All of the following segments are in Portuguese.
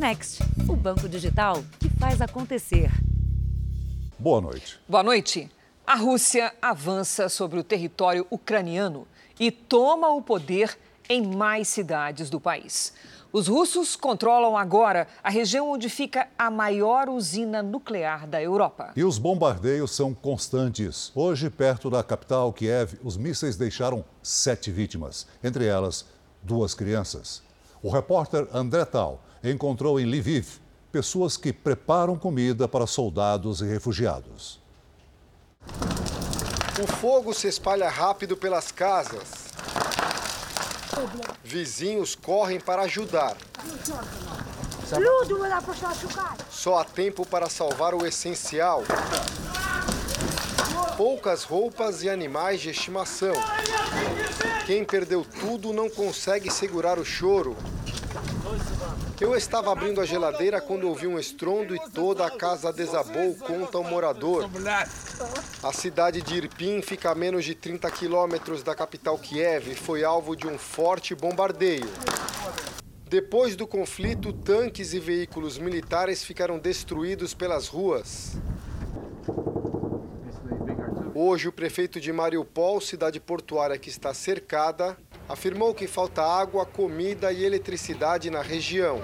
Next, o banco digital que faz acontecer. Boa noite. Boa noite. A Rússia avança sobre o território ucraniano e toma o poder em mais cidades do país. Os russos controlam agora a região onde fica a maior usina nuclear da Europa. E os bombardeios são constantes. Hoje, perto da capital, Kiev, os mísseis deixaram sete vítimas, entre elas duas crianças. O repórter André Tal encontrou em Lviv pessoas que preparam comida para soldados e refugiados. O fogo se espalha rápido pelas casas. Vizinhos correm para ajudar. Só há tempo para salvar o essencial. Poucas roupas e animais de estimação. Quem perdeu tudo não consegue segurar o choro. Eu estava abrindo a geladeira quando ouvi um estrondo e toda a casa desabou, conta o um morador. A cidade de Irpin fica a menos de 30 quilômetros da capital Kiev e foi alvo de um forte bombardeio. Depois do conflito, tanques e veículos militares ficaram destruídos pelas ruas. Hoje, o prefeito de Mariupol, cidade portuária que está cercada, afirmou que falta água, comida e eletricidade na região.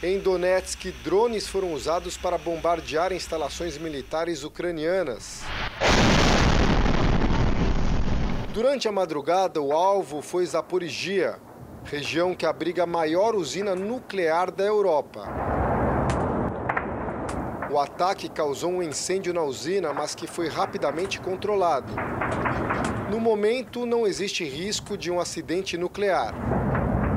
Em Donetsk, drones foram usados para bombardear instalações militares ucranianas. Durante a madrugada, o alvo foi Zaporizhia, região que abriga a maior usina nuclear da Europa. O ataque causou um incêndio na usina, mas que foi rapidamente controlado. No momento, não existe risco de um acidente nuclear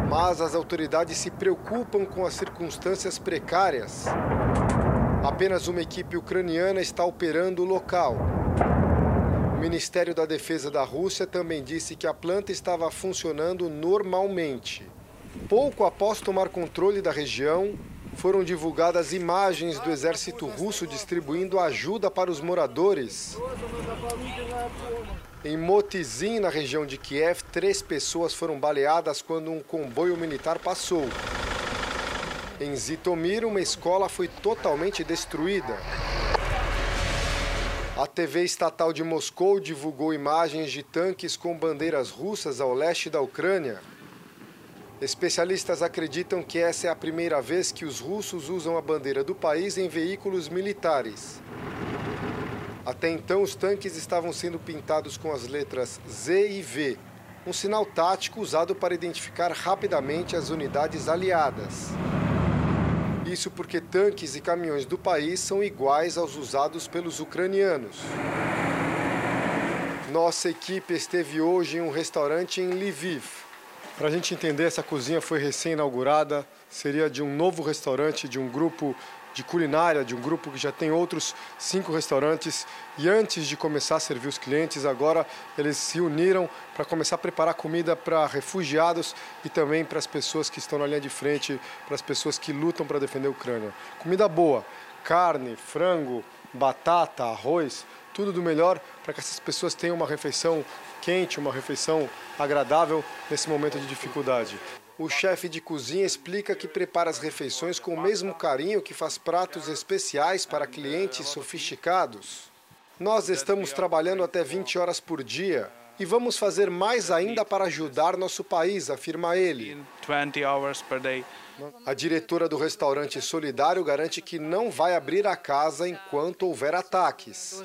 mas as autoridades se preocupam com as circunstâncias precárias. Apenas uma equipe ucraniana está operando o local. O Ministério da Defesa da Rússia também disse que a planta estava funcionando normalmente. Pouco após tomar controle da região, foram divulgadas imagens do exército russo distribuindo ajuda para os moradores. Em Motizin, na região de Kiev, três pessoas foram baleadas quando um comboio militar passou. Em Zitomir, uma escola foi totalmente destruída. A TV estatal de Moscou divulgou imagens de tanques com bandeiras russas ao leste da Ucrânia. Especialistas acreditam que essa é a primeira vez que os russos usam a bandeira do país em veículos militares. Até então, os tanques estavam sendo pintados com as letras Z e V, um sinal tático usado para identificar rapidamente as unidades aliadas. Isso porque tanques e caminhões do país são iguais aos usados pelos ucranianos. Nossa equipe esteve hoje em um restaurante em Lviv. Para a gente entender, essa cozinha foi recém-inaugurada, seria de um novo restaurante de um grupo de culinária de um grupo que já tem outros cinco restaurantes e antes de começar a servir os clientes, agora eles se uniram para começar a preparar comida para refugiados e também para as pessoas que estão na linha de frente, para as pessoas que lutam para defender a Ucrânia. Comida boa, carne, frango, batata, arroz, tudo do melhor para que essas pessoas tenham uma refeição quente, uma refeição agradável nesse momento de dificuldade. O chefe de cozinha explica que prepara as refeições com o mesmo carinho que faz pratos especiais para clientes sofisticados. Nós estamos trabalhando até 20 horas por dia e vamos fazer mais ainda para ajudar nosso país, afirma ele. A diretora do restaurante solidário garante que não vai abrir a casa enquanto houver ataques.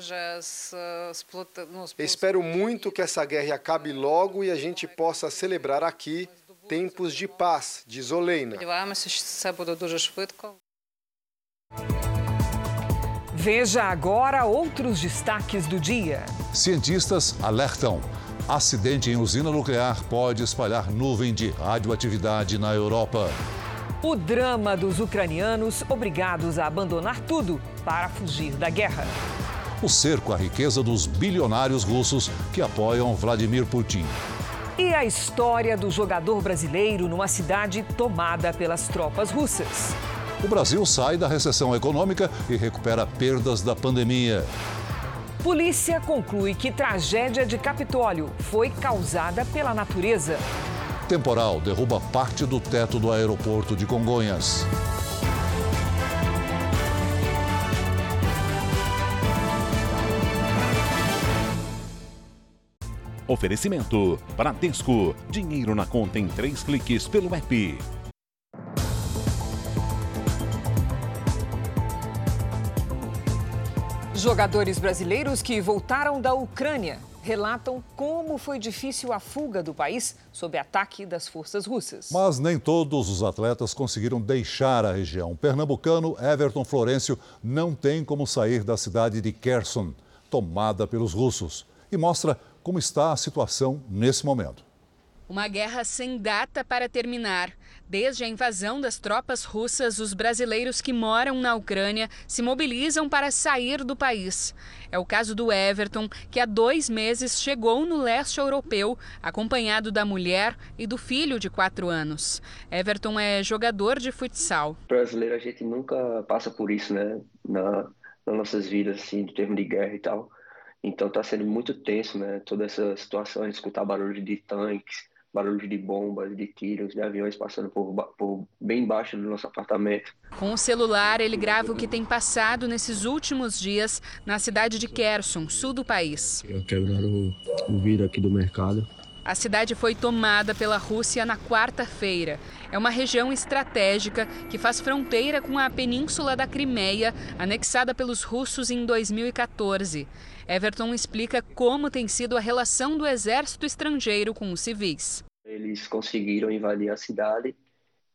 Espero muito que essa guerra acabe logo e a gente possa celebrar aqui tempos de paz, diz Oleina. Veja agora outros destaques do dia. Cientistas alertam. Acidente em usina nuclear pode espalhar nuvem de radioatividade na Europa. O drama dos ucranianos obrigados a abandonar tudo para fugir da guerra. O cerco à riqueza dos bilionários russos que apoiam Vladimir Putin. E a história do jogador brasileiro numa cidade tomada pelas tropas russas. O Brasil sai da recessão econômica e recupera perdas da pandemia. Polícia conclui que tragédia de Capitólio foi causada pela natureza. Temporal derruba parte do teto do aeroporto de Congonhas. Oferecimento: Bradesco. Dinheiro na conta em três cliques pelo app. Jogadores brasileiros que voltaram da Ucrânia relatam como foi difícil a fuga do país sob ataque das forças russas. Mas nem todos os atletas conseguiram deixar a região. O pernambucano Everton Florencio não tem como sair da cidade de Kherson, tomada pelos russos, e mostra como está a situação nesse momento. Uma guerra sem data para terminar. Desde a invasão das tropas russas, os brasileiros que moram na Ucrânia se mobilizam para sair do país. É o caso do Everton, que há dois meses chegou no leste europeu, acompanhado da mulher e do filho de quatro anos. Everton é jogador de futsal. Brasileiro, a gente nunca passa por isso, né? Na, nas nossas vidas, assim, de termo de guerra e tal. Então está sendo muito tenso, né? Toda essa situação, escutar barulho de tanques, barulho de bombas, de tiros, de aviões passando por, por bem embaixo do nosso apartamento. Com o celular, ele grava o que tem passado nesses últimos dias na cidade de Kherson, sul do país. Eu quebraram o, o vidro aqui do mercado. A cidade foi tomada pela Rússia na quarta-feira. É uma região estratégica que faz fronteira com a península da Crimeia, anexada pelos russos em 2014. Everton explica como tem sido a relação do exército estrangeiro com os civis. Eles conseguiram invadir a cidade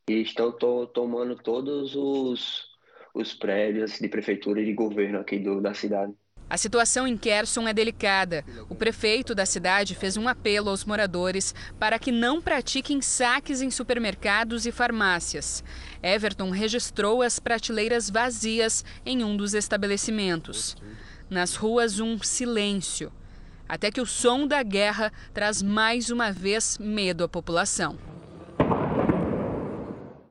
e estão to tomando todos os, os prédios de prefeitura e de governo aqui do, da cidade. A situação em Kherson é delicada. O prefeito da cidade fez um apelo aos moradores para que não pratiquem saques em supermercados e farmácias. Everton registrou as prateleiras vazias em um dos estabelecimentos. Nas ruas, um silêncio. Até que o som da guerra traz mais uma vez medo à população.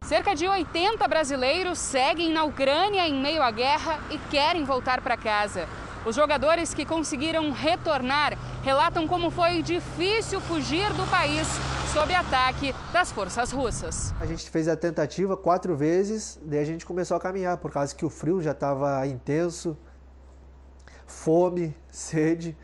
Cerca de 80 brasileiros seguem na Ucrânia em meio à guerra e querem voltar para casa. Os jogadores que conseguiram retornar relatam como foi difícil fugir do país sob ataque das forças russas. A gente fez a tentativa quatro vezes, daí a gente começou a caminhar, por causa que o frio já estava intenso, fome, sede,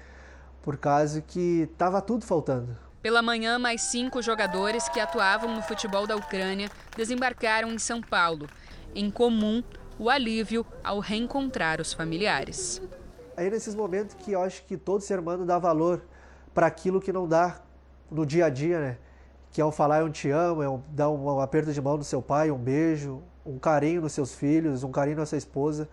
por causa que estava tudo faltando. Pela manhã, mais cinco jogadores que atuavam no futebol da Ucrânia desembarcaram em São Paulo. Em comum, o alívio ao reencontrar os familiares. Aí nesses momentos que eu acho que todo ser humano dá valor para aquilo que não dá no dia a dia, né? Que é o falar eu te amo, é um, dar um, um aperto de mão no seu pai, um beijo, um carinho nos seus filhos, um carinho na sua esposa.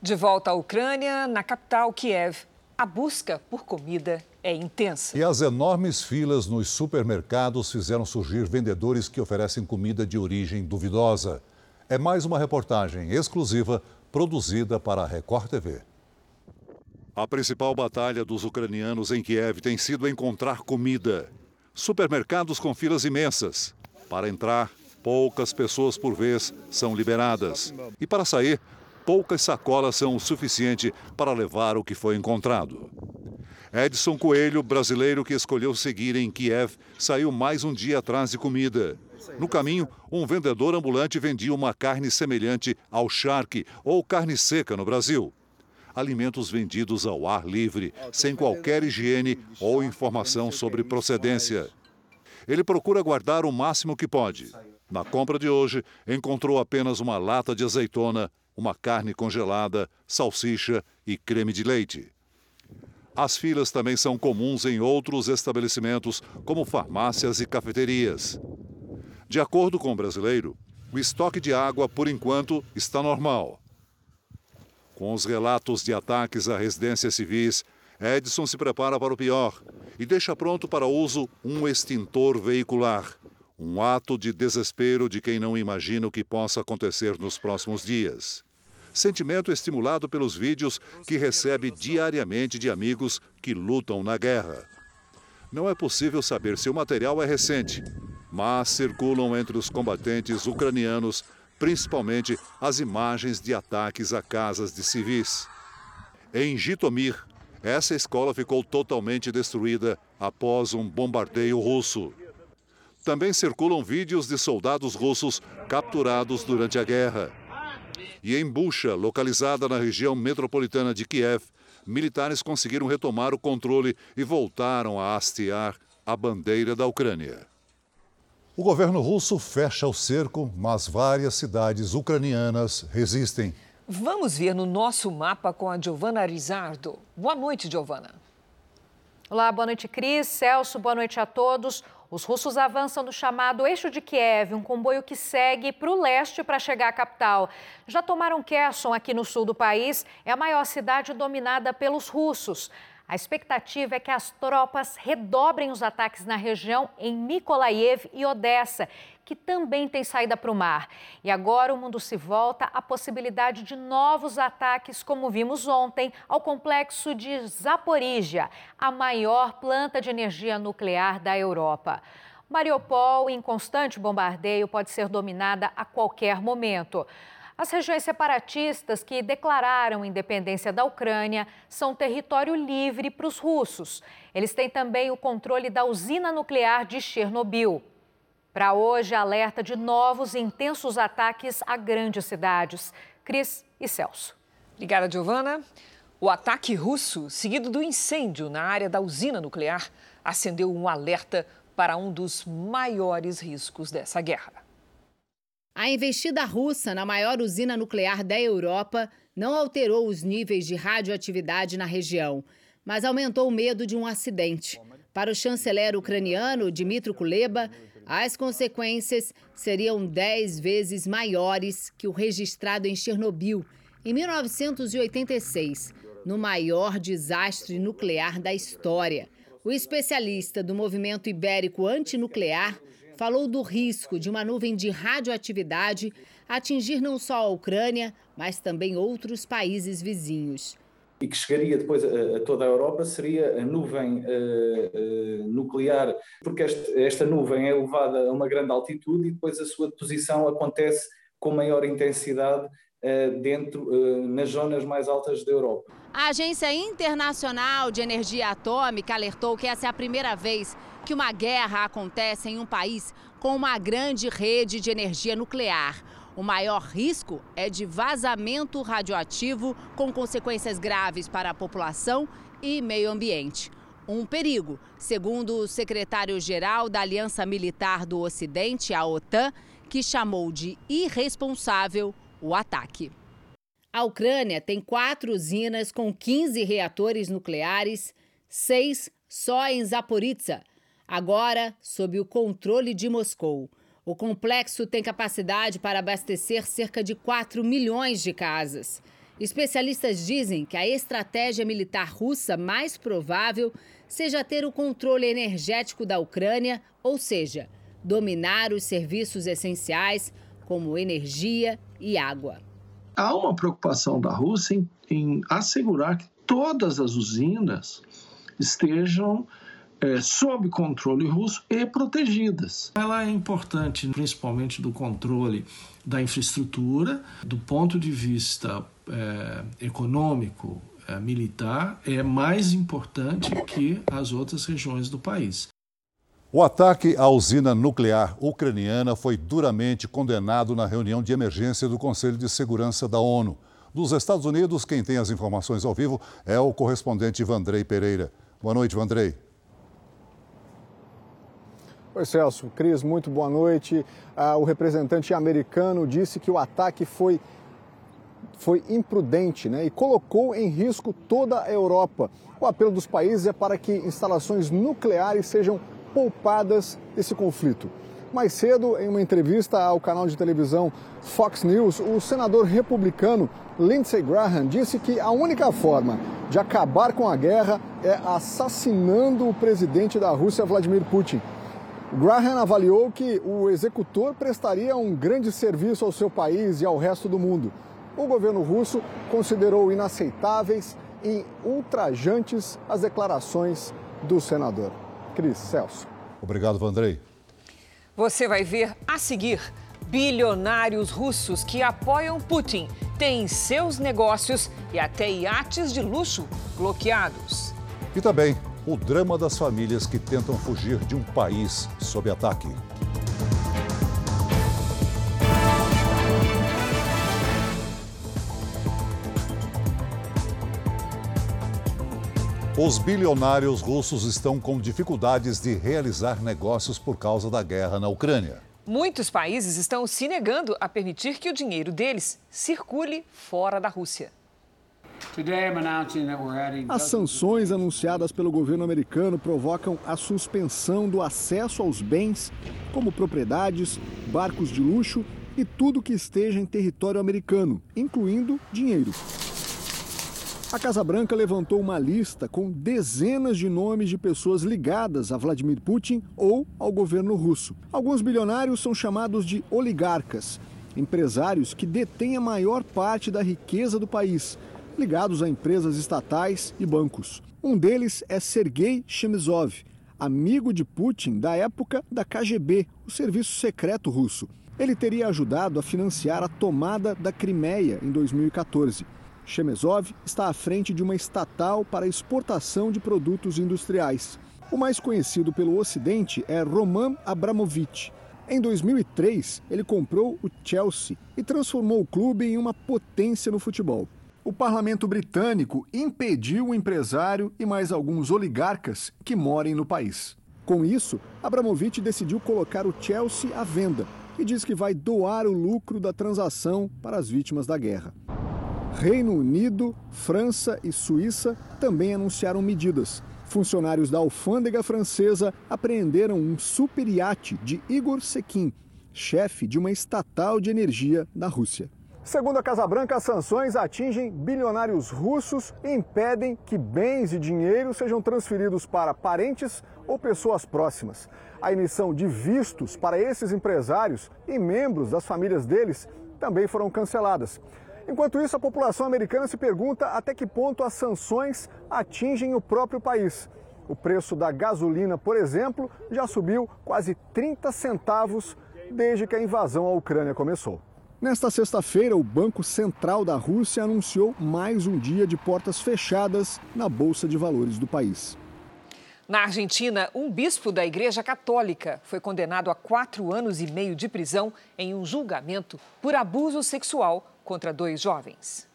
De volta à Ucrânia, na capital Kiev, a busca por comida é intensa. E as enormes filas nos supermercados fizeram surgir vendedores que oferecem comida de origem duvidosa. É mais uma reportagem exclusiva produzida para a Record TV. A principal batalha dos ucranianos em Kiev tem sido encontrar comida. Supermercados com filas imensas. Para entrar, poucas pessoas por vez são liberadas. E para sair, poucas sacolas são o suficiente para levar o que foi encontrado. Edson Coelho, brasileiro que escolheu seguir em Kiev, saiu mais um dia atrás de comida. No caminho, um vendedor ambulante vendia uma carne semelhante ao charque ou carne seca no Brasil. Alimentos vendidos ao ar livre, sem qualquer higiene ou informação sobre procedência. Ele procura guardar o máximo que pode. Na compra de hoje, encontrou apenas uma lata de azeitona, uma carne congelada, salsicha e creme de leite. As filas também são comuns em outros estabelecimentos, como farmácias e cafeterias. De acordo com o brasileiro, o estoque de água, por enquanto, está normal. Com os relatos de ataques a residências civis, Edson se prepara para o pior e deixa pronto para uso um extintor veicular. Um ato de desespero de quem não imagina o que possa acontecer nos próximos dias sentimento estimulado pelos vídeos que recebe diariamente de amigos que lutam na guerra. Não é possível saber se o material é recente, mas circulam entre os combatentes ucranianos principalmente as imagens de ataques a casas de civis. Em Jitomir, essa escola ficou totalmente destruída após um bombardeio russo. também circulam vídeos de soldados russos capturados durante a guerra. E em Bucha, localizada na região metropolitana de Kiev, militares conseguiram retomar o controle e voltaram a hastear a bandeira da Ucrânia. O governo russo fecha o cerco, mas várias cidades ucranianas resistem. Vamos ver no nosso mapa com a Giovana Rizardo. Boa noite, Giovana. Olá, boa noite, Cris. Celso, boa noite a todos. Os russos avançam no chamado Eixo de Kiev, um comboio que segue para o leste para chegar à capital. Já tomaram Kherson aqui no sul do país, é a maior cidade dominada pelos russos. A expectativa é que as tropas redobrem os ataques na região em Mykolaiv e Odessa, que também tem saída para o mar. E agora o mundo se volta à possibilidade de novos ataques, como vimos ontem, ao complexo de Zaporizhia, a maior planta de energia nuclear da Europa. Mariupol, em constante bombardeio, pode ser dominada a qualquer momento. As regiões separatistas que declararam independência da Ucrânia são território livre para os russos. Eles têm também o controle da usina nuclear de Chernobyl. Para hoje, alerta de novos e intensos ataques a grandes cidades. Cris e Celso. Obrigada, Giovana. O ataque russo, seguido do incêndio na área da usina nuclear, acendeu um alerta para um dos maiores riscos dessa guerra. A investida russa na maior usina nuclear da Europa não alterou os níveis de radioatividade na região, mas aumentou o medo de um acidente. Para o chanceler ucraniano Dmitry Kuleba, as consequências seriam dez vezes maiores que o registrado em Chernobyl, em 1986, no maior desastre nuclear da história. O especialista do movimento ibérico antinuclear falou do risco de uma nuvem de radioatividade atingir não só a Ucrânia, mas também outros países vizinhos. E que chegaria depois a, a toda a Europa seria a nuvem uh, uh, nuclear, porque este, esta nuvem é elevada a uma grande altitude e depois a sua deposição acontece com maior intensidade uh, dentro, nas zonas mais altas da Europa. A Agência Internacional de Energia Atômica alertou que essa é a primeira vez que uma guerra acontece em um país com uma grande rede de energia nuclear. O maior risco é de vazamento radioativo com consequências graves para a população e meio ambiente. Um perigo, segundo o secretário-geral da Aliança Militar do Ocidente, a OTAN, que chamou de irresponsável o ataque. A Ucrânia tem quatro usinas com 15 reatores nucleares, seis só em Zaporizhzhia agora sob o controle de Moscou. O complexo tem capacidade para abastecer cerca de 4 milhões de casas. Especialistas dizem que a estratégia militar russa mais provável seja ter o controle energético da Ucrânia, ou seja, dominar os serviços essenciais como energia e água. Há uma preocupação da Rússia em, em assegurar que todas as usinas estejam é, sob controle russo e protegidas. Ela é importante, principalmente do controle da infraestrutura, do ponto de vista é, econômico, é, militar, é mais importante que as outras regiões do país. O ataque à usina nuclear ucraniana foi duramente condenado na reunião de emergência do Conselho de Segurança da ONU. Dos Estados Unidos, quem tem as informações ao vivo é o correspondente Vandrei Pereira. Boa noite, Vandrei. Oi, Celso. Cris, muito boa noite. Ah, o representante americano disse que o ataque foi, foi imprudente né, e colocou em risco toda a Europa. O apelo dos países é para que instalações nucleares sejam poupadas desse conflito. Mais cedo, em uma entrevista ao canal de televisão Fox News, o senador republicano Lindsey Graham disse que a única forma de acabar com a guerra é assassinando o presidente da Rússia, Vladimir Putin. Graham avaliou que o executor prestaria um grande serviço ao seu país e ao resto do mundo. O governo russo considerou inaceitáveis e ultrajantes as declarações do senador. Cris Celso. Obrigado, Vandrei. Você vai ver a seguir. Bilionários russos que apoiam Putin têm seus negócios e até iates de luxo bloqueados. E também o drama das famílias que tentam fugir de um país sob ataque. Os bilionários russos estão com dificuldades de realizar negócios por causa da guerra na Ucrânia. Muitos países estão se negando a permitir que o dinheiro deles circule fora da Rússia. As sanções anunciadas pelo governo americano provocam a suspensão do acesso aos bens, como propriedades, barcos de luxo e tudo que esteja em território americano, incluindo dinheiro. A Casa Branca levantou uma lista com dezenas de nomes de pessoas ligadas a Vladimir Putin ou ao governo russo. Alguns bilionários são chamados de oligarcas, empresários que detêm a maior parte da riqueza do país, ligados a empresas estatais e bancos. Um deles é Sergei Chemizov, amigo de Putin da época da KGB, o serviço secreto russo. Ele teria ajudado a financiar a tomada da Crimeia em 2014. Chemezov está à frente de uma estatal para exportação de produtos industriais. O mais conhecido pelo Ocidente é Roman Abramovich. Em 2003, ele comprou o Chelsea e transformou o clube em uma potência no futebol. O parlamento britânico impediu o empresário e mais alguns oligarcas que morem no país. Com isso, Abramovich decidiu colocar o Chelsea à venda e diz que vai doar o lucro da transação para as vítimas da guerra. Reino Unido, França e Suíça também anunciaram medidas. Funcionários da alfândega francesa apreenderam um super iate de Igor Sekin, chefe de uma estatal de energia da Rússia. Segundo a Casa Branca, as sanções atingem bilionários russos e impedem que bens e dinheiro sejam transferidos para parentes ou pessoas próximas. A emissão de vistos para esses empresários e membros das famílias deles também foram canceladas. Enquanto isso, a população americana se pergunta até que ponto as sanções atingem o próprio país. O preço da gasolina, por exemplo, já subiu quase 30 centavos desde que a invasão à Ucrânia começou. Nesta sexta-feira, o Banco Central da Rússia anunciou mais um dia de portas fechadas na Bolsa de Valores do país. Na Argentina, um bispo da Igreja Católica foi condenado a quatro anos e meio de prisão em um julgamento por abuso sexual contra dois jovens.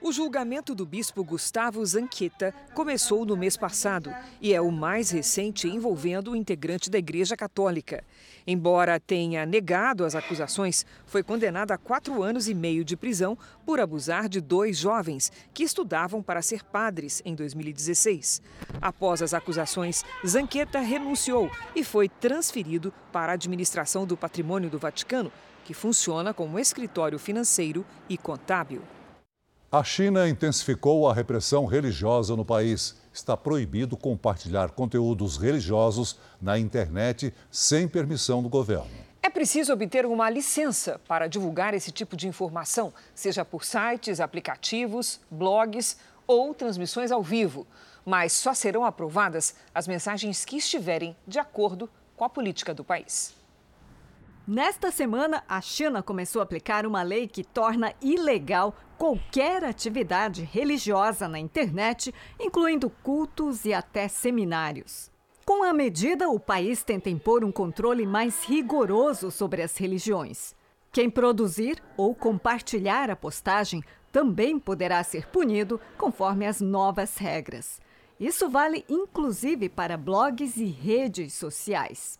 O julgamento do bispo Gustavo Zanqueta começou no mês passado e é o mais recente envolvendo o integrante da Igreja Católica. Embora tenha negado as acusações, foi condenado a quatro anos e meio de prisão por abusar de dois jovens que estudavam para ser padres em 2016. Após as acusações, Zanqueta renunciou e foi transferido para a administração do patrimônio do Vaticano, que funciona como escritório financeiro e contábil. A China intensificou a repressão religiosa no país. Está proibido compartilhar conteúdos religiosos na internet sem permissão do governo. É preciso obter uma licença para divulgar esse tipo de informação, seja por sites, aplicativos, blogs ou transmissões ao vivo. Mas só serão aprovadas as mensagens que estiverem de acordo com a política do país. Nesta semana, a China começou a aplicar uma lei que torna ilegal qualquer atividade religiosa na internet, incluindo cultos e até seminários. Com a medida, o país tenta impor um controle mais rigoroso sobre as religiões. Quem produzir ou compartilhar a postagem também poderá ser punido conforme as novas regras. Isso vale inclusive para blogs e redes sociais.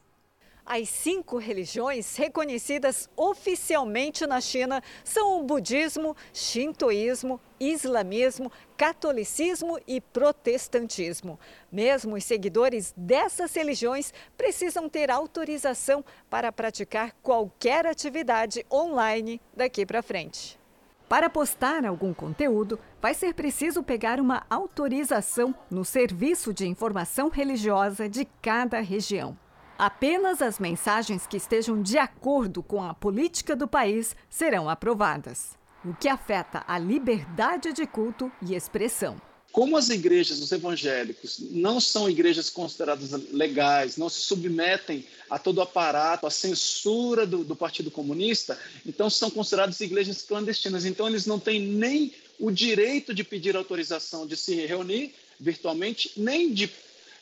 As cinco religiões reconhecidas oficialmente na China são o budismo, shintoísmo, islamismo, catolicismo e protestantismo. Mesmo os seguidores dessas religiões precisam ter autorização para praticar qualquer atividade online daqui para frente. Para postar algum conteúdo, vai ser preciso pegar uma autorização no Serviço de Informação Religiosa de cada região. Apenas as mensagens que estejam de acordo com a política do país serão aprovadas, o que afeta a liberdade de culto e expressão. Como as igrejas, os evangélicos, não são igrejas consideradas legais, não se submetem a todo o aparato, a censura do, do Partido Comunista, então são consideradas igrejas clandestinas. Então, eles não têm nem o direito de pedir autorização de se reunir virtualmente, nem de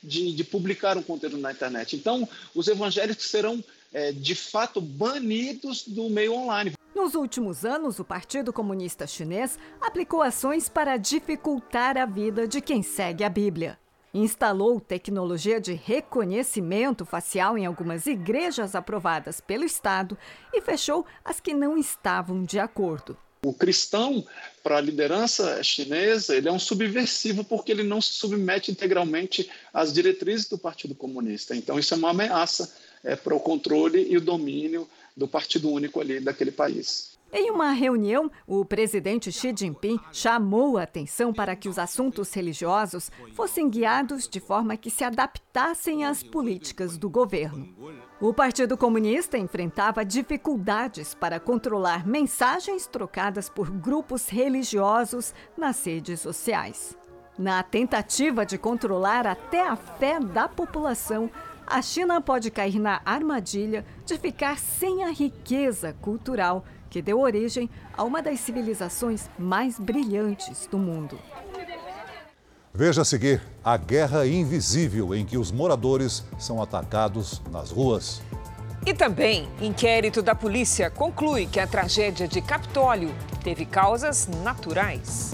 de, de publicar um conteúdo na internet. Então, os evangélicos serão, é, de fato, banidos do meio online. Nos últimos anos, o Partido Comunista Chinês aplicou ações para dificultar a vida de quem segue a Bíblia. Instalou tecnologia de reconhecimento facial em algumas igrejas aprovadas pelo Estado e fechou as que não estavam de acordo. O cristão, para a liderança chinesa, ele é um subversivo porque ele não se submete integralmente às diretrizes do Partido Comunista. Então, isso é uma ameaça é, para o controle e o domínio do Partido Único ali daquele país. Em uma reunião, o presidente Xi Jinping chamou a atenção para que os assuntos religiosos fossem guiados de forma que se adaptassem às políticas do governo. O Partido Comunista enfrentava dificuldades para controlar mensagens trocadas por grupos religiosos nas redes sociais. Na tentativa de controlar até a fé da população, a China pode cair na armadilha de ficar sem a riqueza cultural que deu origem a uma das civilizações mais brilhantes do mundo. Veja a seguir a guerra invisível em que os moradores são atacados nas ruas. E também, inquérito da polícia conclui que a tragédia de Capitólio teve causas naturais.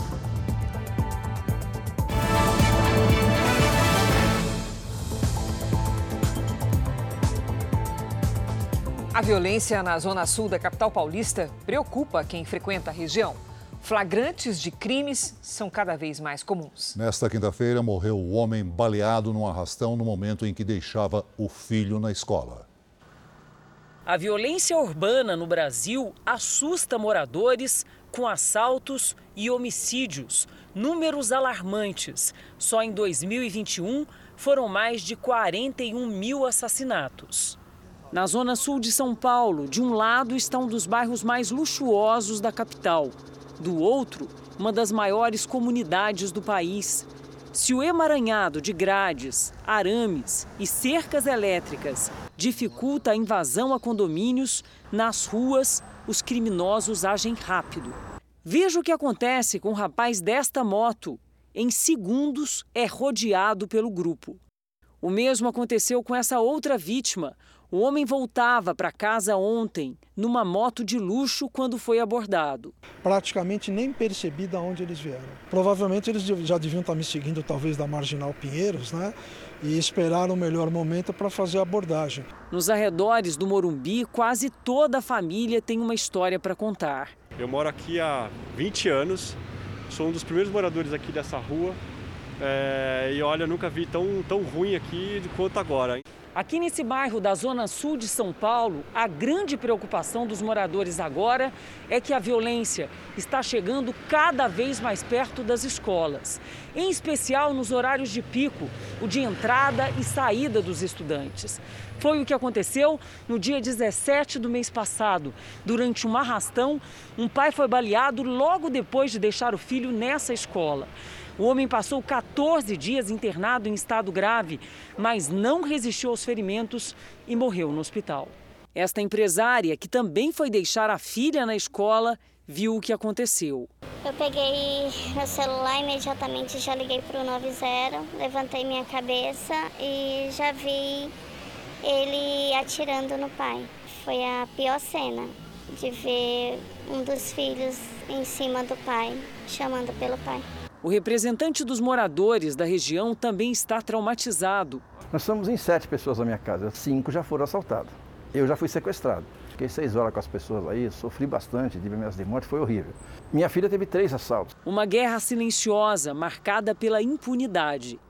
A violência na zona sul da capital paulista preocupa quem frequenta a região. Flagrantes de crimes são cada vez mais comuns. Nesta quinta-feira, morreu o homem baleado num arrastão no momento em que deixava o filho na escola. A violência urbana no Brasil assusta moradores com assaltos e homicídios. Números alarmantes. Só em 2021 foram mais de 41 mil assassinatos. Na zona sul de São Paulo, de um lado está um dos bairros mais luxuosos da capital, do outro, uma das maiores comunidades do país. Se o emaranhado de grades, arames e cercas elétricas dificulta a invasão a condomínios, nas ruas os criminosos agem rápido. Veja o que acontece com o rapaz desta moto. Em segundos é rodeado pelo grupo. O mesmo aconteceu com essa outra vítima, o homem voltava para casa ontem numa moto de luxo quando foi abordado. Praticamente nem percebi de onde eles vieram. Provavelmente eles já deviam estar me seguindo, talvez da Marginal Pinheiros, né? E esperaram o melhor momento para fazer a abordagem. Nos arredores do Morumbi, quase toda a família tem uma história para contar. Eu moro aqui há 20 anos, sou um dos primeiros moradores aqui dessa rua. É, e olha, nunca vi tão, tão ruim aqui quanto agora. Aqui nesse bairro da Zona Sul de São Paulo, a grande preocupação dos moradores agora é que a violência está chegando cada vez mais perto das escolas, em especial nos horários de pico, o de entrada e saída dos estudantes. Foi o que aconteceu no dia 17 do mês passado. Durante um arrastão, um pai foi baleado logo depois de deixar o filho nessa escola. O homem passou 14 dias internado em estado grave, mas não resistiu aos ferimentos e morreu no hospital. Esta empresária, que também foi deixar a filha na escola, viu o que aconteceu. Eu peguei meu celular imediatamente, já liguei para o 90, levantei minha cabeça e já vi ele atirando no pai. Foi a pior cena de ver um dos filhos em cima do pai, chamando pelo pai. O representante dos moradores da região também está traumatizado. Nós somos em sete pessoas na minha casa, cinco já foram assaltados. Eu já fui sequestrado. Fiquei seis horas com as pessoas aí, sofri bastante, tive ameaças de morte, foi horrível. Minha filha teve três assaltos. Uma guerra silenciosa, marcada pela impunidade.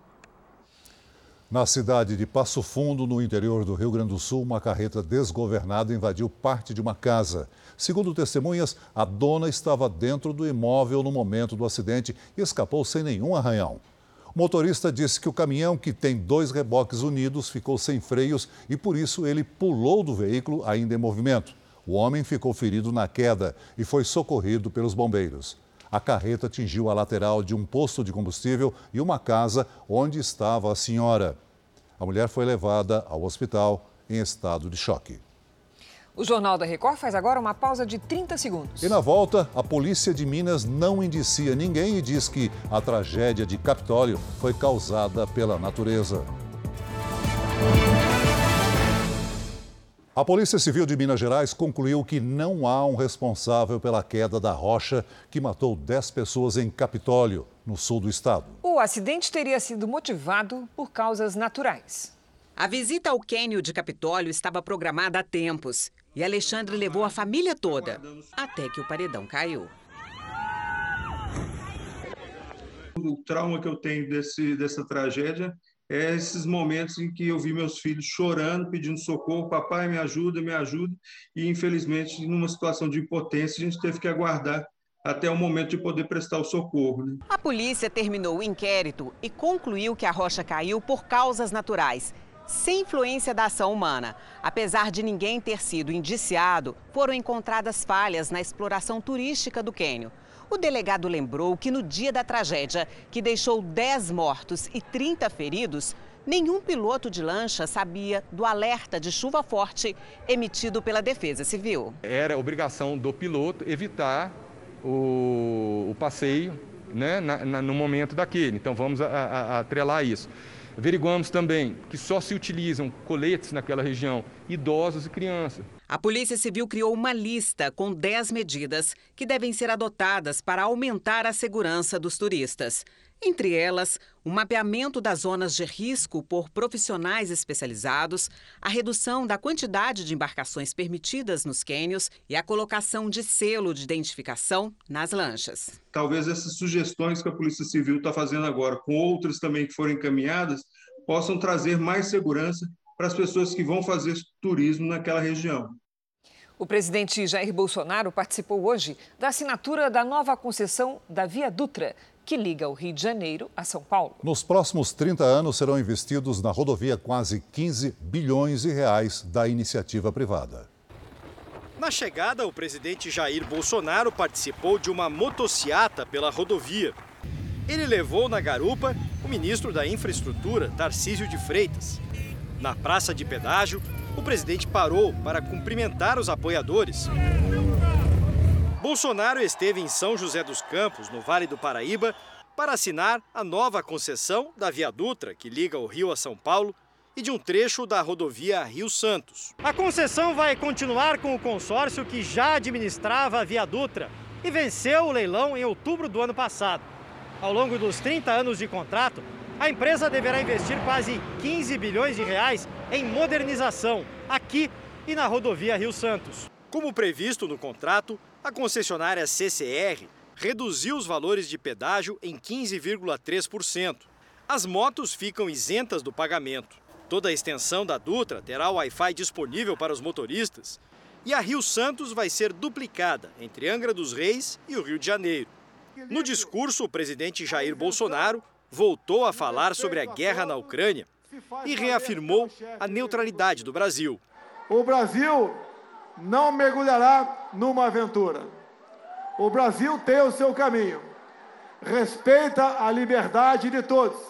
Na cidade de Passo Fundo, no interior do Rio Grande do Sul, uma carreta desgovernada invadiu parte de uma casa. Segundo testemunhas, a dona estava dentro do imóvel no momento do acidente e escapou sem nenhum arranhão. O motorista disse que o caminhão, que tem dois reboques unidos, ficou sem freios e por isso ele pulou do veículo ainda em movimento. O homem ficou ferido na queda e foi socorrido pelos bombeiros. A carreta atingiu a lateral de um posto de combustível e uma casa onde estava a senhora. A mulher foi levada ao hospital em estado de choque. O Jornal da Record faz agora uma pausa de 30 segundos. E na volta, a polícia de Minas não indicia ninguém e diz que a tragédia de Capitólio foi causada pela natureza. A Polícia Civil de Minas Gerais concluiu que não há um responsável pela queda da rocha que matou 10 pessoas em Capitólio, no sul do estado. O acidente teria sido motivado por causas naturais. A visita ao Quênio de Capitólio estava programada há tempos e Alexandre levou a família toda, até que o paredão caiu. O trauma que eu tenho desse, dessa tragédia é esses momentos em que eu vi meus filhos chorando, pedindo socorro, papai me ajuda, me ajuda, e infelizmente numa situação de impotência a gente teve que aguardar até o momento de poder prestar o socorro. Né? A polícia terminou o inquérito e concluiu que a rocha caiu por causas naturais, sem influência da ação humana. Apesar de ninguém ter sido indiciado, foram encontradas falhas na exploração turística do Quênio. O delegado lembrou que no dia da tragédia, que deixou 10 mortos e 30 feridos, nenhum piloto de lancha sabia do alerta de chuva forte emitido pela Defesa Civil. Era obrigação do piloto evitar o, o passeio né, na, na, no momento daquele. Então vamos a, a atrelar isso. Averiguamos também que só se utilizam coletes naquela região idosos e crianças. A Polícia Civil criou uma lista com 10 medidas que devem ser adotadas para aumentar a segurança dos turistas. Entre elas, o mapeamento das zonas de risco por profissionais especializados, a redução da quantidade de embarcações permitidas nos quênios e a colocação de selo de identificação nas lanchas. Talvez essas sugestões que a Polícia Civil está fazendo agora, com outras também que foram encaminhadas, possam trazer mais segurança para as pessoas que vão fazer turismo naquela região. O presidente Jair Bolsonaro participou hoje da assinatura da nova concessão da Via Dutra, que liga o Rio de Janeiro a São Paulo. Nos próximos 30 anos serão investidos na rodovia quase 15 bilhões de reais da iniciativa privada. Na chegada, o presidente Jair Bolsonaro participou de uma motociata pela rodovia. Ele levou na garupa o ministro da Infraestrutura, Tarcísio de Freitas. Na praça de pedágio, o presidente parou para cumprimentar os apoiadores. Bolsonaro esteve em São José dos Campos, no Vale do Paraíba, para assinar a nova concessão da Via Dutra, que liga o Rio a São Paulo, e de um trecho da rodovia Rio Santos. A concessão vai continuar com o consórcio que já administrava a Via Dutra e venceu o leilão em outubro do ano passado. Ao longo dos 30 anos de contrato, a empresa deverá investir quase 15 bilhões de reais em modernização aqui e na rodovia Rio Santos. Como previsto no contrato, a concessionária CCR reduziu os valores de pedágio em 15,3%. As motos ficam isentas do pagamento. Toda a extensão da Dutra terá Wi-Fi disponível para os motoristas. E a Rio Santos vai ser duplicada entre Angra dos Reis e o Rio de Janeiro. No discurso, o presidente Jair Bolsonaro voltou a falar sobre a guerra na Ucrânia e reafirmou a neutralidade do Brasil. O Brasil não mergulhará numa aventura. O Brasil tem o seu caminho. Respeita a liberdade de todos.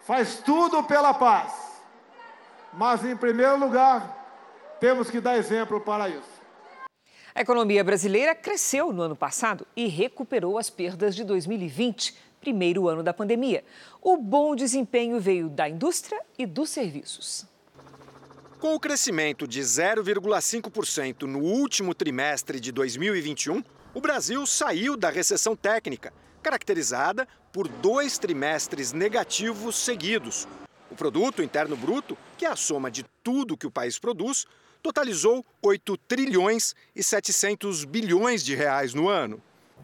Faz tudo pela paz. Mas, em primeiro lugar, temos que dar exemplo para isso. A economia brasileira cresceu no ano passado e recuperou as perdas de 2020, primeiro ano da pandemia. O bom desempenho veio da indústria e dos serviços. Com o crescimento de 0,5% no último trimestre de 2021, o Brasil saiu da recessão técnica, caracterizada por dois trimestres negativos seguidos. O produto interno bruto, que é a soma de tudo que o país produz, totalizou 8 trilhões e 700 bilhões de reais no ano.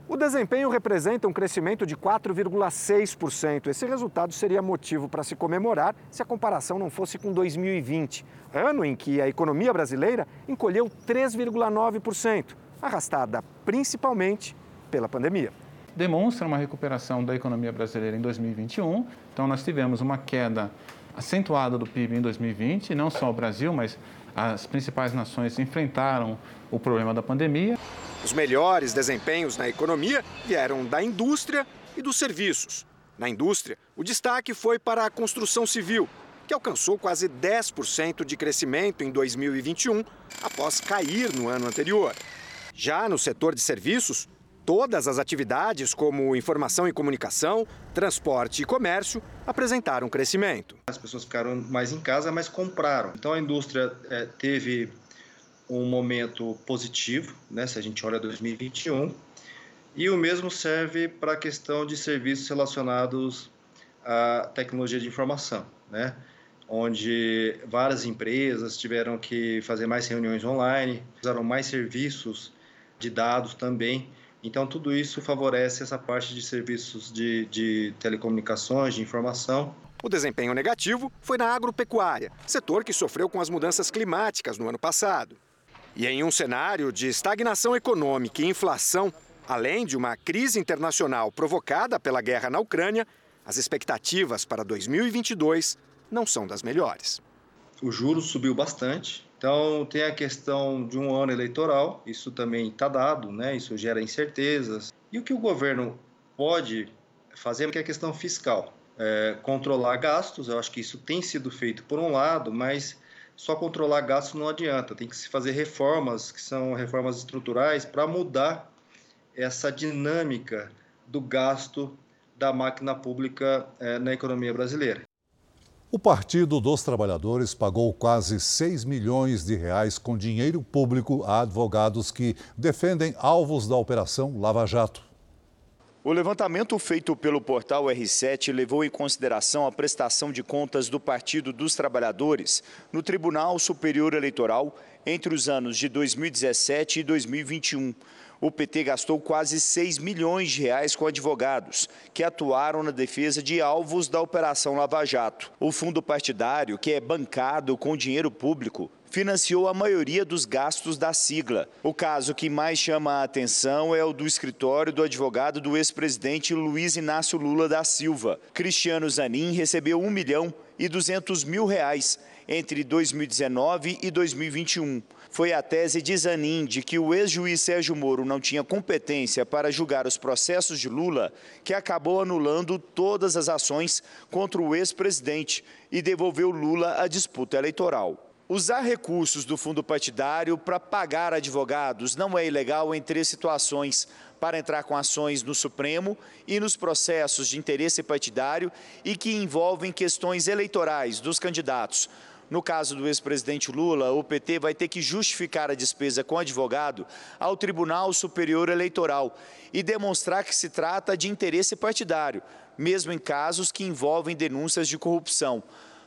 O desempenho representa um crescimento de 4,6%. Esse resultado seria motivo para se comemorar se a comparação não fosse com 2020, ano em que a economia brasileira encolheu 3,9%, arrastada principalmente pela pandemia. Demonstra uma recuperação da economia brasileira em 2021. Então, nós tivemos uma queda acentuada do PIB em 2020, não só o Brasil, mas as principais nações enfrentaram o problema da pandemia. Os melhores desempenhos na economia vieram da indústria e dos serviços. Na indústria, o destaque foi para a construção civil, que alcançou quase 10% de crescimento em 2021, após cair no ano anterior. Já no setor de serviços, todas as atividades, como informação e comunicação, transporte e comércio, apresentaram crescimento. As pessoas ficaram mais em casa, mas compraram. Então a indústria é, teve um momento positivo, né, se a gente olha 2021, e o mesmo serve para a questão de serviços relacionados à tecnologia de informação, né, onde várias empresas tiveram que fazer mais reuniões online, usaram mais serviços de dados também. Então, tudo isso favorece essa parte de serviços de, de telecomunicações, de informação. O desempenho negativo foi na agropecuária, setor que sofreu com as mudanças climáticas no ano passado. E em um cenário de estagnação econômica e inflação, além de uma crise internacional provocada pela guerra na Ucrânia, as expectativas para 2022 não são das melhores. O juro subiu bastante, então tem a questão de um ano eleitoral, isso também está dado, né? isso gera incertezas. E o que o governo pode fazer é a questão fiscal, é, controlar gastos, eu acho que isso tem sido feito por um lado, mas só controlar gastos não adianta, tem que se fazer reformas, que são reformas estruturais, para mudar essa dinâmica do gasto da máquina pública eh, na economia brasileira. O Partido dos Trabalhadores pagou quase 6 milhões de reais com dinheiro público a advogados que defendem alvos da Operação Lava Jato. O levantamento feito pelo portal R7 levou em consideração a prestação de contas do Partido dos Trabalhadores no Tribunal Superior Eleitoral entre os anos de 2017 e 2021. O PT gastou quase 6 milhões de reais com advogados que atuaram na defesa de alvos da Operação Lava Jato. O fundo partidário, que é bancado com dinheiro público, financiou a maioria dos gastos da sigla. O caso que mais chama a atenção é o do escritório do advogado do ex-presidente Luiz Inácio Lula da Silva. Cristiano Zanin recebeu 1 milhão e 200 mil reais entre 2019 e 2021. Foi a tese de Zanin de que o ex-juiz Sérgio Moro não tinha competência para julgar os processos de Lula que acabou anulando todas as ações contra o ex-presidente e devolveu Lula à disputa eleitoral. Usar recursos do fundo partidário para pagar advogados não é ilegal em três situações: para entrar com ações no Supremo e nos processos de interesse partidário e que envolvem questões eleitorais dos candidatos. No caso do ex-presidente Lula, o PT vai ter que justificar a despesa com advogado ao Tribunal Superior Eleitoral e demonstrar que se trata de interesse partidário, mesmo em casos que envolvem denúncias de corrupção.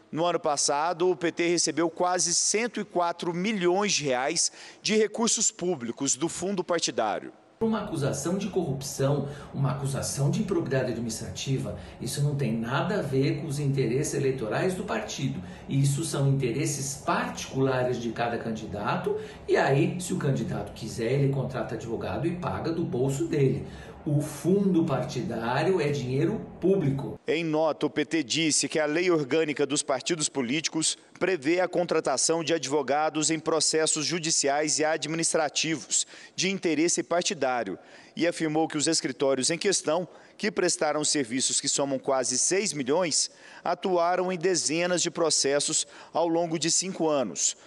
No ano passado, o PT recebeu quase 104 milhões de reais de recursos públicos do fundo partidário. Uma acusação de corrupção, uma acusação de improbidade administrativa, isso não tem nada a ver com os interesses eleitorais do partido. Isso são interesses particulares de cada candidato, e aí, se o candidato quiser, ele contrata advogado e paga do bolso dele. O fundo partidário é dinheiro público. Em nota, o PT disse que a lei orgânica dos partidos políticos prevê a contratação de advogados em processos judiciais e administrativos de interesse partidário e afirmou que os escritórios em questão, que prestaram serviços que somam quase 6 milhões, atuaram em dezenas de processos ao longo de cinco anos.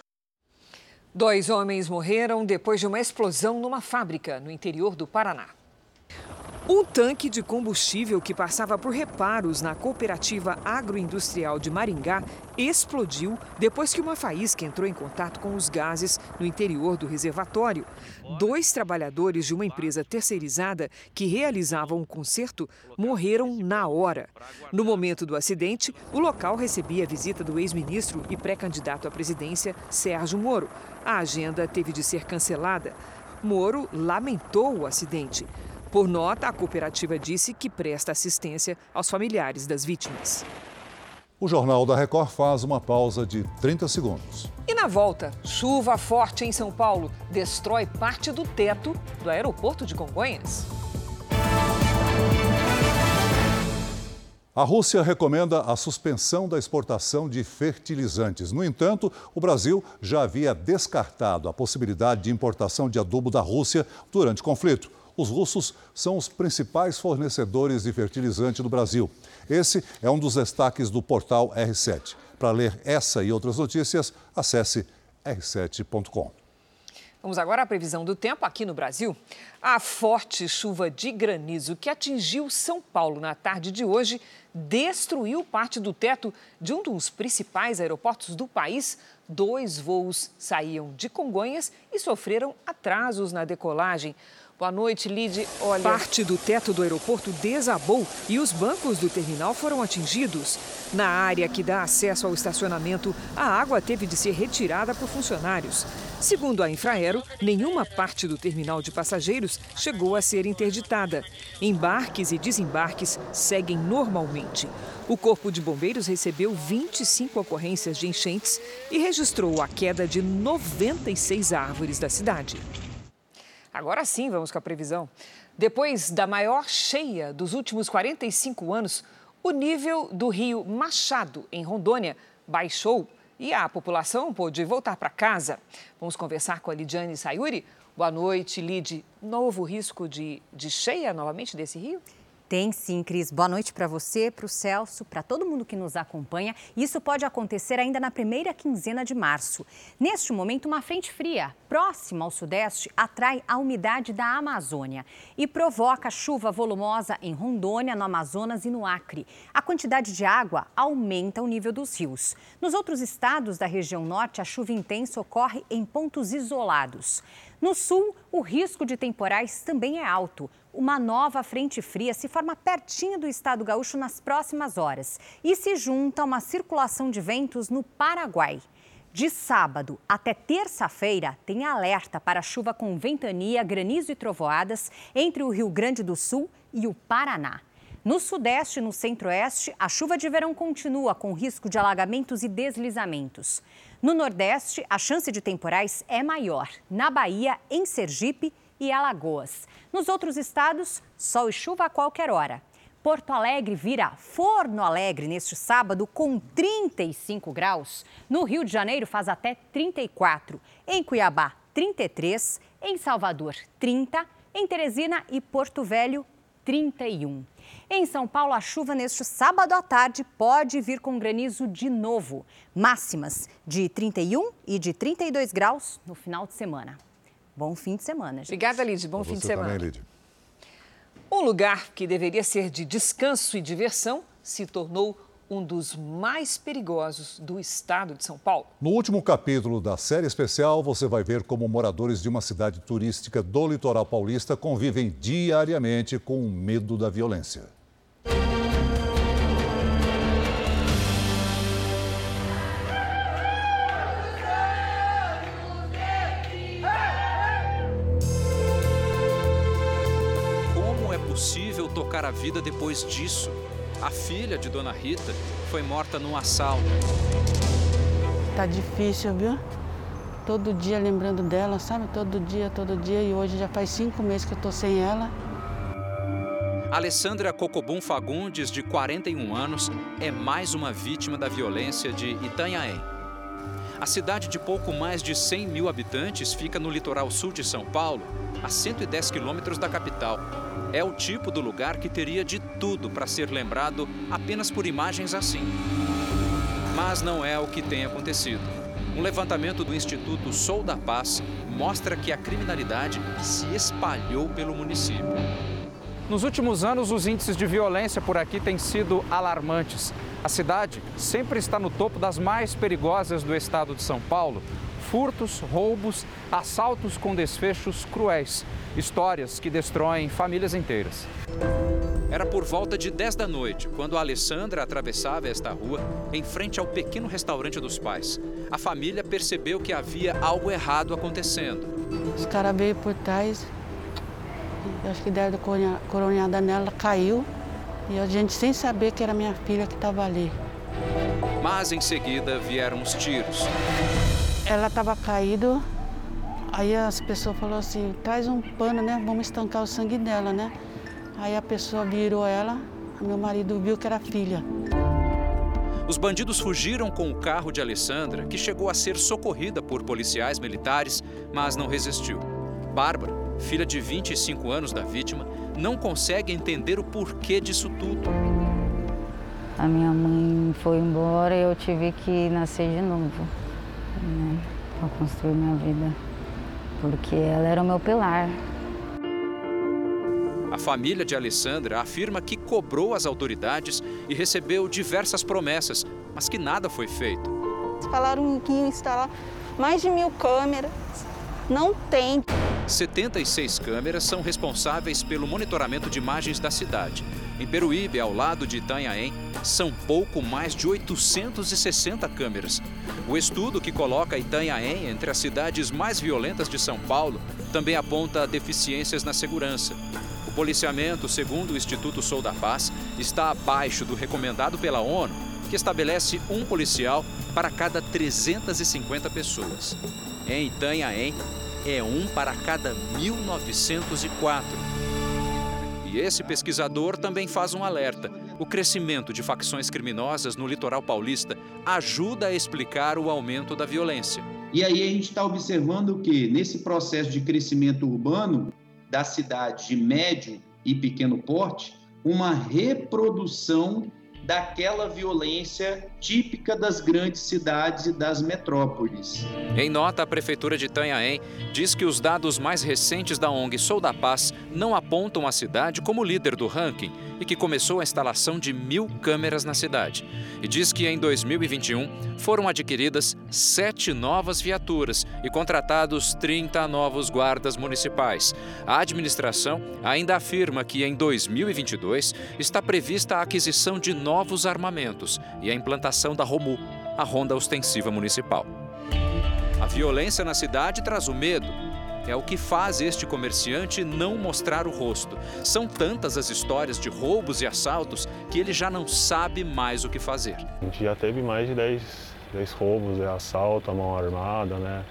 Dois homens morreram depois de uma explosão numa fábrica no interior do Paraná. Um tanque de combustível que passava por reparos na cooperativa agroindustrial de Maringá explodiu depois que uma faísca entrou em contato com os gases no interior do reservatório. Dois trabalhadores de uma empresa terceirizada que realizavam um conserto morreram na hora. No momento do acidente, o local recebia a visita do ex-ministro e pré-candidato à presidência, Sérgio Moro. A agenda teve de ser cancelada. Moro lamentou o acidente. Por nota, a cooperativa disse que presta assistência aos familiares das vítimas. O Jornal da Record faz uma pausa de 30 segundos. E na volta, chuva forte em São Paulo destrói parte do teto do aeroporto de Congonhas. A Rússia recomenda a suspensão da exportação de fertilizantes. No entanto, o Brasil já havia descartado a possibilidade de importação de adubo da Rússia durante o conflito os russos são os principais fornecedores de fertilizante do Brasil. Esse é um dos destaques do portal R7. Para ler essa e outras notícias, acesse r7.com. Vamos agora à previsão do tempo aqui no Brasil. A forte chuva de granizo que atingiu São Paulo na tarde de hoje destruiu parte do teto de um dos principais aeroportos do país dois voos saíam de Congonhas e sofreram atrasos na decolagem. Boa noite, Lid. Olha. Parte do teto do aeroporto desabou e os bancos do terminal foram atingidos. Na área que dá acesso ao estacionamento, a água teve de ser retirada por funcionários. Segundo a Infraero, nenhuma parte do terminal de passageiros chegou a ser interditada. Embarques e desembarques seguem normalmente. O Corpo de Bombeiros recebeu 25 ocorrências de enchentes e registrou a queda de 96 árvores da cidade. Agora sim, vamos com a previsão. Depois da maior cheia dos últimos 45 anos, o nível do rio Machado, em Rondônia, baixou e a população pôde voltar para casa. Vamos conversar com a Lidiane Sayuri. Boa noite, Lid. Novo risco de, de cheia novamente desse rio? Tem sim, Cris. Boa noite para você, para o Celso, para todo mundo que nos acompanha. Isso pode acontecer ainda na primeira quinzena de março. Neste momento, uma frente fria próxima ao sudeste atrai a umidade da Amazônia e provoca chuva volumosa em Rondônia, no Amazonas e no Acre. A quantidade de água aumenta o nível dos rios. Nos outros estados da região norte, a chuva intensa ocorre em pontos isolados. No sul, o risco de temporais também é alto. Uma nova frente fria se forma pertinho do estado gaúcho nas próximas horas e se junta a uma circulação de ventos no Paraguai. De sábado até terça-feira, tem alerta para chuva com ventania, granizo e trovoadas entre o Rio Grande do Sul e o Paraná. No Sudeste e no Centro-Oeste, a chuva de verão continua com risco de alagamentos e deslizamentos. No Nordeste, a chance de temporais é maior. Na Bahia, em Sergipe e Alagoas. Nos outros estados, sol e chuva a qualquer hora. Porto Alegre vira Forno Alegre neste sábado com 35 graus. No Rio de Janeiro faz até 34. Em Cuiabá, 33. Em Salvador, 30. Em Teresina e Porto Velho, 31. Em São Paulo, a chuva neste sábado à tarde pode vir com granizo de novo. Máximas de 31 e de 32 graus no final de semana. Bom fim de semana, gente. Obrigada, Lid. Bom fim de semana. Também. Um lugar que deveria ser de descanso e diversão se tornou um dos mais perigosos do estado de São Paulo. No último capítulo da série especial, você vai ver como moradores de uma cidade turística do litoral paulista convivem diariamente com o medo da violência. Como é possível tocar a vida depois disso? A filha de Dona Rita foi morta num assalto. Tá difícil, viu? Todo dia lembrando dela, sabe? Todo dia, todo dia. E hoje já faz cinco meses que eu tô sem ela. Alessandra Cocobum Fagundes, de 41 anos, é mais uma vítima da violência de Itanhaém. A cidade de pouco mais de 100 mil habitantes fica no litoral sul de São Paulo, a 110 quilômetros da capital. É o tipo do lugar que teria de tudo para ser lembrado apenas por imagens assim. Mas não é o que tem acontecido. Um levantamento do Instituto Sou da Paz mostra que a criminalidade se espalhou pelo município. Nos últimos anos, os índices de violência por aqui têm sido alarmantes. A cidade sempre está no topo das mais perigosas do estado de São Paulo. Furtos, roubos, assaltos com desfechos cruéis. Histórias que destroem famílias inteiras. Era por volta de 10 da noite quando a Alessandra atravessava esta rua em frente ao pequeno restaurante dos pais. A família percebeu que havia algo errado acontecendo. Os caras veio por trás, acho que deram coronhada nela, caiu. E a gente sem saber que era minha filha que estava ali. Mas em seguida vieram os tiros. Ela estava caída, Aí as pessoas falaram assim, traz um pano, né? Vamos estancar o sangue dela, né? Aí a pessoa virou ela, meu marido viu que era filha. Os bandidos fugiram com o carro de Alessandra, que chegou a ser socorrida por policiais militares, mas não resistiu. Bárbara, filha de 25 anos da vítima, não consegue entender o porquê disso tudo. A minha mãe foi embora e eu tive que nascer de novo, né? Para construir minha vida porque ela era o meu pilar. A família de Alessandra afirma que cobrou as autoridades e recebeu diversas promessas, mas que nada foi feito. falaram que iam instalar mais de mil câmeras. Não tem. 76 câmeras são responsáveis pelo monitoramento de imagens da cidade. Em Peruíbe, ao lado de Itanhaém, são pouco mais de 860 câmeras. O estudo que coloca Itanhaém entre as cidades mais violentas de São Paulo também aponta deficiências na segurança. O policiamento, segundo o Instituto Sou da Paz, está abaixo do recomendado pela ONU, que estabelece um policial para cada 350 pessoas. Em Itanhaém, é um para cada 1904. E esse pesquisador também faz um alerta. O crescimento de facções criminosas no litoral paulista ajuda a explicar o aumento da violência. E aí a gente está observando que nesse processo de crescimento urbano das cidades de médio e pequeno porte, uma reprodução daquela violência típica das grandes cidades e das metrópoles. Em nota, a Prefeitura de Itanhaém diz que os dados mais recentes da ONG Sou da Paz não apontam a cidade como líder do ranking e que começou a instalação de mil câmeras na cidade. E diz que em 2021 foram adquiridas sete novas viaturas e contratados 30 novos guardas municipais. A administração ainda afirma que em 2022 está prevista a aquisição de novos armamentos e a implantação da ROMU, a Ronda Ostensiva Municipal. A violência na cidade traz o medo é o que faz este comerciante não mostrar o rosto. São tantas as histórias de roubos e assaltos que ele já não sabe mais o que fazer. A gente já teve mais de 10, 10 roubos, é, assalto à mão armada, né?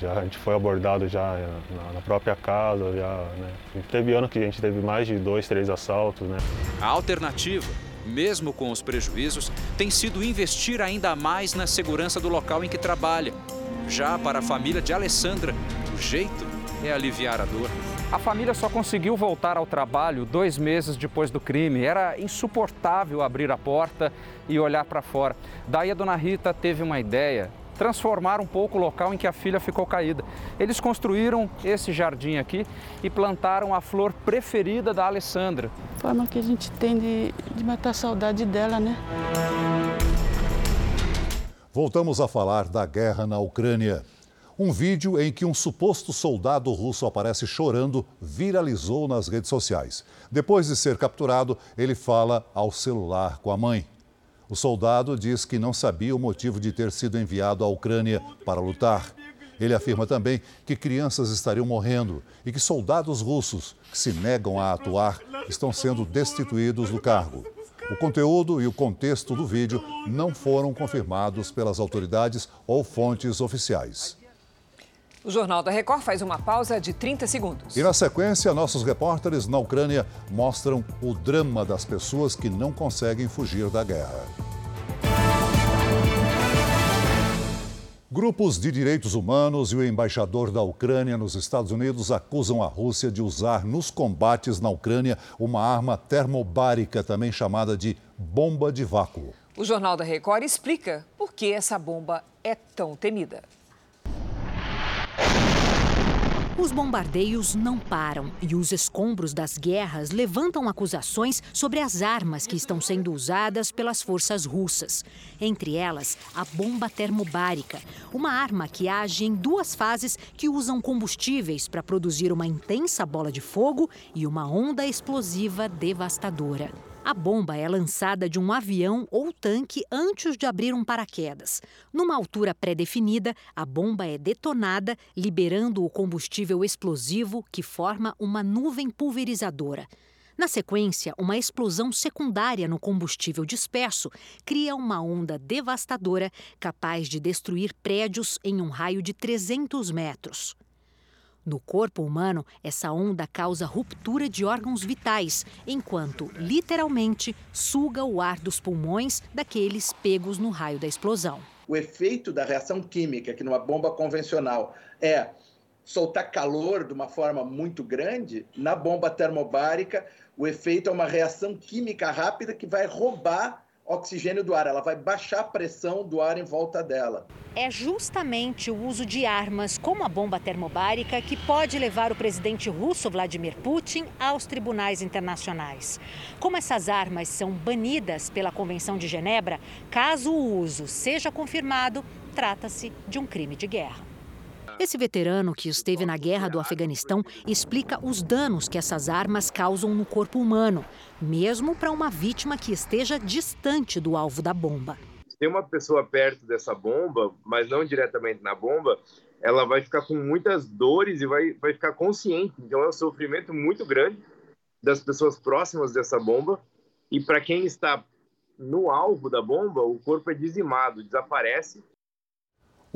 Já, a gente foi abordado já é, na, na própria casa, já, né? Teve ano que a gente teve mais de dois, três assaltos, né? A alternativa mesmo com os prejuízos, tem sido investir ainda mais na segurança do local em que trabalha. Já para a família de Alessandra, o jeito é aliviar a dor. A família só conseguiu voltar ao trabalho dois meses depois do crime. Era insuportável abrir a porta e olhar para fora. Daí a dona Rita teve uma ideia transformar um pouco o local em que a filha ficou caída. Eles construíram esse jardim aqui e plantaram a flor preferida da Alessandra. Forma que a gente tem de, de matar a saudade dela, né? Voltamos a falar da guerra na Ucrânia. Um vídeo em que um suposto soldado russo aparece chorando viralizou nas redes sociais. Depois de ser capturado, ele fala ao celular com a mãe. O soldado diz que não sabia o motivo de ter sido enviado à Ucrânia para lutar. Ele afirma também que crianças estariam morrendo e que soldados russos que se negam a atuar estão sendo destituídos do cargo. O conteúdo e o contexto do vídeo não foram confirmados pelas autoridades ou fontes oficiais. O Jornal da Record faz uma pausa de 30 segundos. E na sequência, nossos repórteres na Ucrânia mostram o drama das pessoas que não conseguem fugir da guerra. Grupos de direitos humanos e o embaixador da Ucrânia nos Estados Unidos acusam a Rússia de usar nos combates na Ucrânia uma arma termobárica, também chamada de bomba de vácuo. O Jornal da Record explica por que essa bomba é tão temida. Os bombardeios não param e os escombros das guerras levantam acusações sobre as armas que estão sendo usadas pelas forças russas. Entre elas, a bomba termobárica, uma arma que age em duas fases que usam combustíveis para produzir uma intensa bola de fogo e uma onda explosiva devastadora. A bomba é lançada de um avião ou tanque antes de abrir um paraquedas. Numa altura pré-definida, a bomba é detonada, liberando o combustível explosivo que forma uma nuvem pulverizadora. Na sequência, uma explosão secundária no combustível disperso cria uma onda devastadora capaz de destruir prédios em um raio de 300 metros. No corpo humano, essa onda causa ruptura de órgãos vitais, enquanto, literalmente, suga o ar dos pulmões daqueles pegos no raio da explosão. O efeito da reação química, que numa bomba convencional é soltar calor de uma forma muito grande, na bomba termobárica, o efeito é uma reação química rápida que vai roubar oxigênio do ar, ela vai baixar a pressão do ar em volta dela. É justamente o uso de armas como a bomba termobárica que pode levar o presidente russo Vladimir Putin aos tribunais internacionais. Como essas armas são banidas pela Convenção de Genebra, caso o uso seja confirmado, trata-se de um crime de guerra. Esse veterano que esteve na guerra do Afeganistão explica os danos que essas armas causam no corpo humano, mesmo para uma vítima que esteja distante do alvo da bomba. Se tem uma pessoa perto dessa bomba, mas não diretamente na bomba, ela vai ficar com muitas dores e vai, vai ficar consciente. Então é um sofrimento muito grande das pessoas próximas dessa bomba. E para quem está no alvo da bomba, o corpo é dizimado, desaparece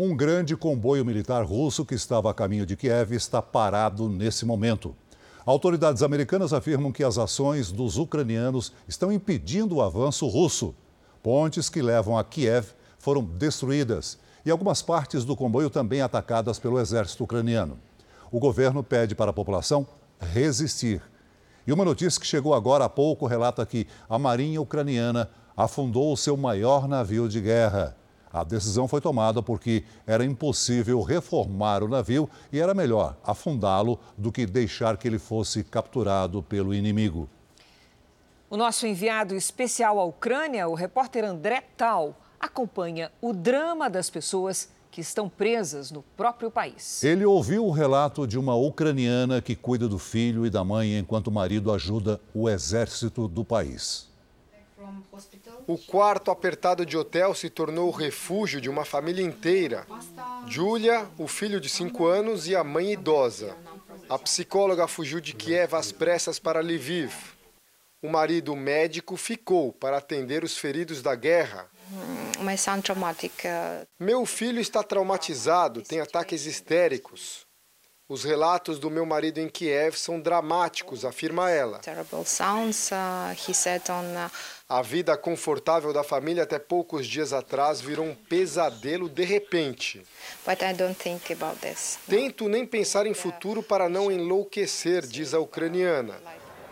um grande comboio militar russo que estava a caminho de Kiev está parado nesse momento. Autoridades americanas afirmam que as ações dos ucranianos estão impedindo o avanço russo. Pontes que levam a Kiev foram destruídas e algumas partes do comboio também atacadas pelo exército ucraniano. O governo pede para a população resistir. E uma notícia que chegou agora há pouco relata que a marinha ucraniana afundou o seu maior navio de guerra. A decisão foi tomada porque era impossível reformar o navio e era melhor afundá-lo do que deixar que ele fosse capturado pelo inimigo. O nosso enviado especial à Ucrânia, o repórter André Tal, acompanha o drama das pessoas que estão presas no próprio país. Ele ouviu o relato de uma ucraniana que cuida do filho e da mãe enquanto o marido ajuda o exército do país. O quarto apertado de hotel se tornou o refúgio de uma família inteira. Júlia, o filho de 5 anos e a mãe idosa. A psicóloga fugiu de Kiev às pressas para Lviv. O marido médico ficou para atender os feridos da guerra. Meu filho está traumatizado, tem ataques histéricos. Os relatos do meu marido em Kiev são dramáticos, afirma ela. A vida confortável da família até poucos dias atrás virou um pesadelo de repente. Tento nem pensar em futuro para não enlouquecer, diz a ucraniana.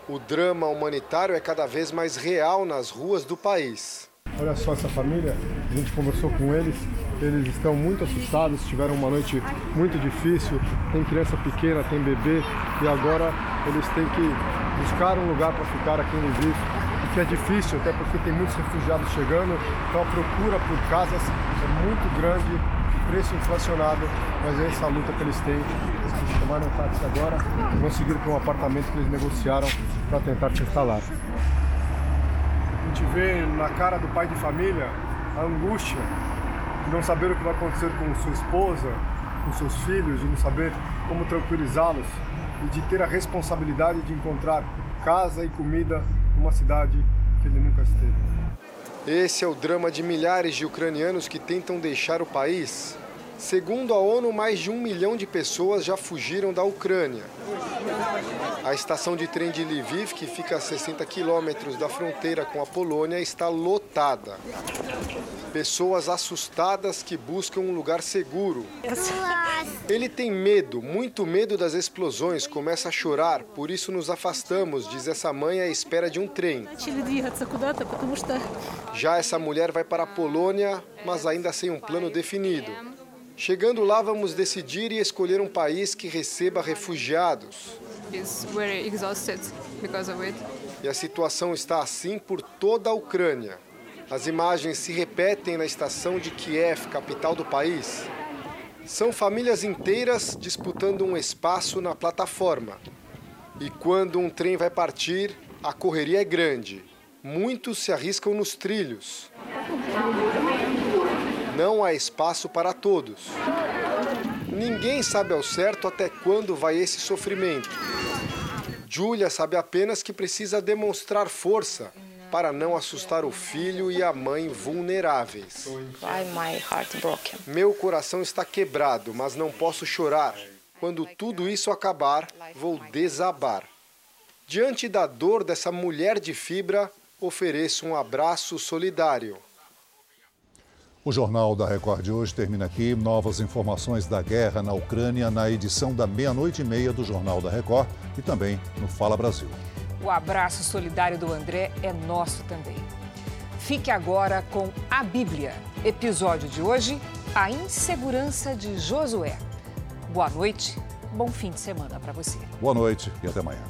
O drama humanitário é cada vez mais real nas ruas do país. Olha só essa família, a gente conversou com eles, eles estão muito assustados, tiveram uma noite muito difícil, tem criança pequena, tem bebê e agora eles têm que buscar um lugar para ficar aqui em Lviv que é difícil, até porque tem muitos refugiados chegando, então a procura por casas é muito grande, preço inflacionado, mas é essa luta que eles têm. Eles tomaram táxi agora e conseguiram para um apartamento que eles negociaram para tentar se instalar. A gente vê na cara do pai de família a angústia de não saber o que vai acontecer com sua esposa, com seus filhos, de não saber como tranquilizá-los e de ter a responsabilidade de encontrar casa e comida numa cidade que ele nunca esteve. Esse é o drama de milhares de ucranianos que tentam deixar o país. Segundo a ONU, mais de um milhão de pessoas já fugiram da Ucrânia. A estação de trem de Lviv, que fica a 60 quilômetros da fronteira com a Polônia, está lotada. Pessoas assustadas que buscam um lugar seguro. Ele tem medo, muito medo das explosões, começa a chorar, por isso nos afastamos, diz essa mãe à espera de um trem. Já essa mulher vai para a Polônia, mas ainda sem um plano definido. Chegando lá, vamos decidir e escolher um país que receba refugiados. E a situação está assim por toda a Ucrânia. As imagens se repetem na estação de Kiev, capital do país. São famílias inteiras disputando um espaço na plataforma. E quando um trem vai partir, a correria é grande. Muitos se arriscam nos trilhos não há espaço para todos. Ninguém sabe ao certo até quando vai esse sofrimento. Julia sabe apenas que precisa demonstrar força para não assustar o filho e a mãe vulneráveis. Meu coração está quebrado, mas não posso chorar. Quando tudo isso acabar, vou desabar. Diante da dor dessa mulher de fibra, ofereço um abraço solidário. O Jornal da Record de hoje termina aqui. Novas informações da guerra na Ucrânia na edição da meia-noite e meia do Jornal da Record e também no Fala Brasil. O abraço solidário do André é nosso também. Fique agora com a Bíblia. Episódio de hoje: A insegurança de Josué. Boa noite, bom fim de semana para você. Boa noite e até amanhã.